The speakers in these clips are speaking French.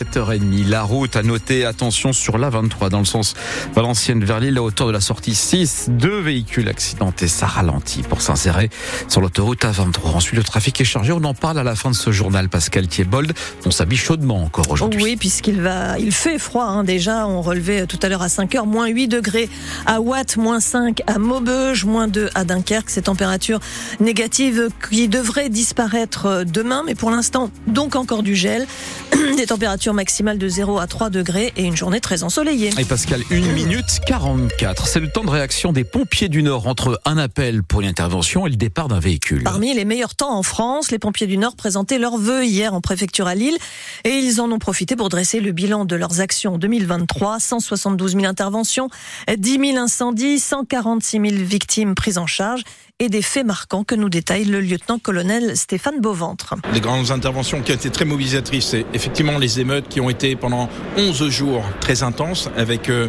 7h30, la route a noté, attention sur la 23 dans le sens Valenciennes vers Lille à hauteur de la sortie 6, deux véhicules accidentés, ça ralentit pour s'insérer sur l'autoroute A23. Ensuite le trafic est chargé, on en parle à la fin de ce journal Pascal Thiebold, on s'habille chaudement encore aujourd'hui. Oui, puisqu'il va, il fait froid hein, déjà, on relevait tout à l'heure à 5h, moins 8 degrés à Watt, moins 5 à Maubeuge, moins 2 à Dunkerque, ces températures négatives qui devraient disparaître demain, mais pour l'instant donc encore du gel, des températures maximale de 0 à 3 degrés et une journée très ensoleillée. Et Pascal, 1 minute 44. C'est le temps de réaction des pompiers du Nord entre un appel pour une intervention et le départ d'un véhicule. Parmi les meilleurs temps en France, les pompiers du Nord présentaient leurs vœux hier en préfecture à Lille et ils en ont profité pour dresser le bilan de leurs actions en 2023. 172 000 interventions, 10 000 incendies, 146 000 victimes prises en charge et des faits marquants que nous détaille le lieutenant-colonel Stéphane Beauventre. Les grandes interventions qui ont été très mobilisatrices, c'est effectivement les émeutes qui ont été pendant 11 jours très intenses avec euh,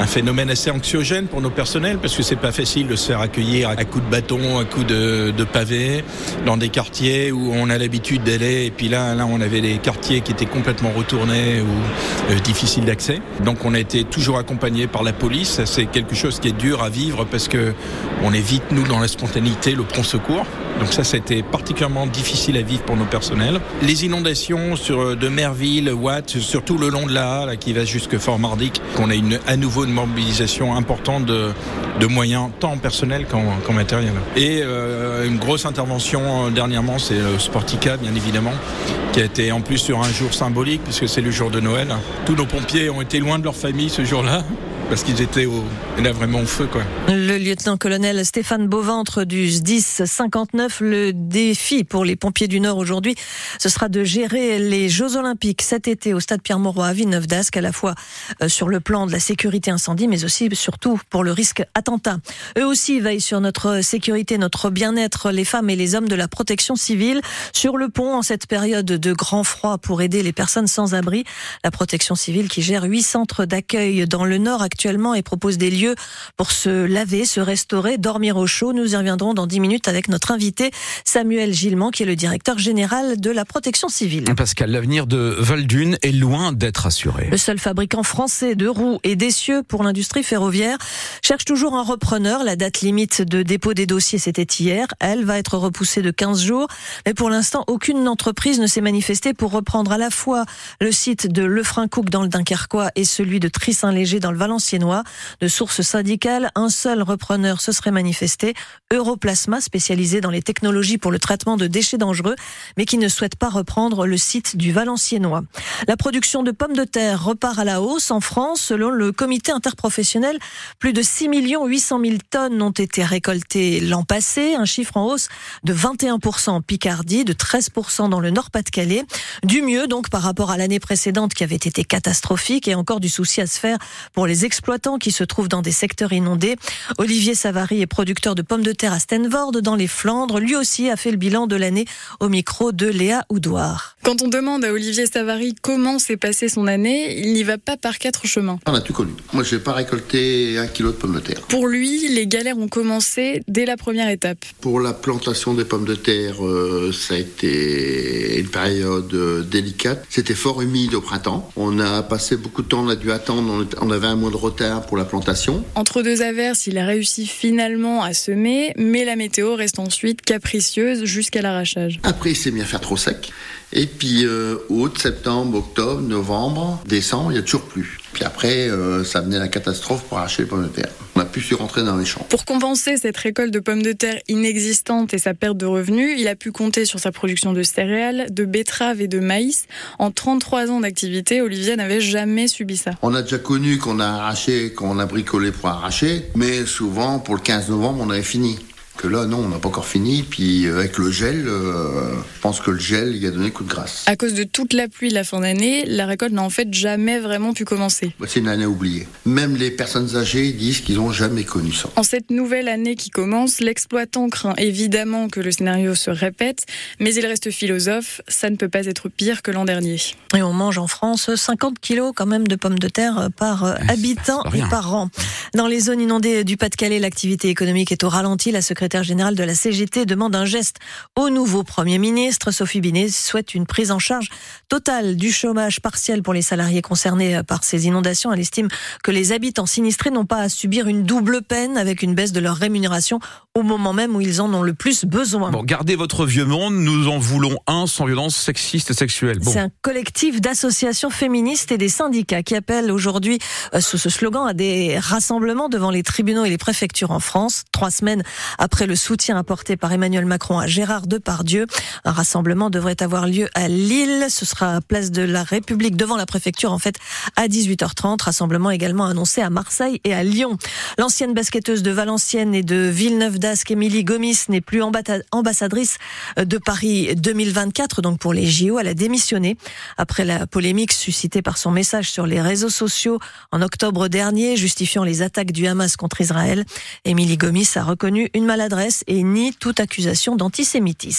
un phénomène assez anxiogène pour nos personnels parce que c'est pas facile de se faire accueillir à coups de bâton, à coups de, de pavé dans des quartiers où on a l'habitude d'aller et puis là, là on avait des quartiers qui étaient complètement retournés ou euh, difficiles d'accès. Donc on a été toujours accompagné par la police. C'est quelque chose qui est dur à vivre parce que on est vite nous dans la le prompt secours. Donc ça, c'était particulièrement difficile à vivre pour nos personnels. Les inondations sur euh, de Merville, Watt, surtout le long de la là, qui va jusque Fort Mardic, qu'on a une, à nouveau une mobilisation importante de, moyens, tant personnels qu'en matériel. Et euh, une grosse intervention euh, dernièrement, c'est le Sportica, bien évidemment, qui a été en plus sur un jour symbolique, puisque c'est le jour de Noël. Tous nos pompiers ont été loin de leur famille ce jour-là parce qu'ils étaient là vraiment au feu quoi. Le lieutenant-colonel Stéphane Beauventre du 10 59, le défi pour les pompiers du Nord aujourd'hui, ce sera de gérer les Jeux Olympiques cet été au stade Pierre-Mauroy à Villeneuve-d'Ascq, à la fois euh, sur le plan de la sécurité incendie, mais aussi surtout pour le risque attentat. Eux aussi veillent sur notre sécurité, notre bien-être, les femmes et les hommes de la protection civile sur le pont en cette période de grand froid pour aider les personnes sans abri. La protection civile qui gère huit centres d'accueil dans le Nord actuellement et propose des lieux pour se laver, se restaurer, dormir au chaud. Nous y reviendrons dans 10 minutes avec notre invité Samuel Gillement, qui est le directeur général de la protection civile. Pascal, l'avenir de Valdune est loin d'être assuré. Le seul fabricant français de roues et d'essieux pour l'industrie ferroviaire cherche toujours un repreneur. La date limite de dépôt des dossiers, c'était hier. Elle va être repoussée de 15 jours. Mais pour l'instant, aucune entreprise ne s'est manifestée pour reprendre à la fois le site de Lefrancouc dans le Dunkerquois et celui de Trissin-Léger dans le De sources syndicales, un seul repreneur se serait manifesté, Europlasma, spécialisé dans les technologies pour le traitement de déchets dangereux, mais qui ne souhaite pas reprendre le site du Valenciennois. La production de pommes de terre repart à la hausse en France. Selon le comité interprofessionnel, plus de 6 800 000 tonnes ont été récoltées l'an passé, un chiffre en hausse de 21% en Picardie, de 13% dans le Nord-Pas-de-Calais. Du mieux donc par rapport à l'année précédente qui avait été catastrophique et encore du souci à se faire pour les exploitants qui se trouvent dans des secteurs inondés. Olivier Savary est producteur de pommes de terre à Stenvord dans les Flandres. Lui aussi a fait le bilan de l'année au micro de Léa Oudoir. Quand on demande à Olivier Savary comment s'est passée son année, il n'y va pas par quatre chemins. On a tout connu. Moi, je n'ai pas récolté un kilo de pommes de terre. Pour lui, les galères ont commencé dès la première étape. Pour la plantation des pommes de terre, euh, ça a été une période euh, délicate. C'était fort humide au printemps. On a passé beaucoup de temps, on a dû attendre, on avait un mois de retard pour la plantation. Entre deux averses, il a réussi finalement à semer, mais la météo reste ensuite capricieuse jusqu'à l'arrachage. Après, il s'est mis à faire trop sec. Et puis euh, août, septembre, octobre, novembre, décembre, il n'y a toujours plus. Puis après, euh, ça venait la catastrophe pour arracher les pommes de terre. On a pu se rentrer dans les champs. Pour compenser cette récolte de pommes de terre inexistante et sa perte de revenus, il a pu compter sur sa production de céréales, de betteraves et de maïs. En 33 ans d'activité, Olivier n'avait jamais subi ça. On a déjà connu qu'on a arraché, qu'on a bricolé pour arracher, mais souvent, pour le 15 novembre, on avait fini. Que là, non, on n'a pas encore fini. Puis euh, avec le gel, euh, je pense que le gel, il a donné coup de grâce. À cause de toute la pluie de la fin d'année, la récolte n'a en fait jamais vraiment pu commencer. Bah, c'est une année oubliée. Même les personnes âgées disent qu'ils n'ont jamais connu ça. En cette nouvelle année qui commence, l'exploitant craint évidemment que le scénario se répète, mais il reste philosophe, ça ne peut pas être pire que l'an dernier. Et on mange en France 50 kilos quand même de pommes de terre par habitant et par an. Dans les zones inondées du Pas-de-Calais, l'activité économique est au ralenti. La secrétaire secrétaire général de la CGT demande un geste au nouveau Premier ministre. Sophie Binet souhaite une prise en charge totale du chômage partiel pour les salariés concernés par ces inondations. Elle estime que les habitants sinistrés n'ont pas à subir une double peine avec une baisse de leur rémunération au moment même où ils en ont le plus besoin. Bon, gardez votre vieux monde, nous en voulons un sans violence sexiste et sexuelle. C'est un collectif d'associations féministes et des syndicats qui appellent aujourd'hui euh, sous ce slogan à des rassemblements devant les tribunaux et les préfectures en France, trois semaines après après le soutien apporté par Emmanuel Macron à Gérard Depardieu. Un rassemblement devrait avoir lieu à Lille. Ce sera place de la République devant la préfecture en fait à 18h30. Rassemblement également annoncé à Marseille et à Lyon. L'ancienne basketteuse de Valenciennes et de Villeneuve d'Ascq, Émilie Gomis, n'est plus ambassadrice de Paris 2024. Donc pour les JO, elle a démissionné après la polémique suscitée par son message sur les réseaux sociaux en octobre dernier, justifiant les attaques du Hamas contre Israël. Émilie Gomis a reconnu une et nie toute accusation d'antisémitisme.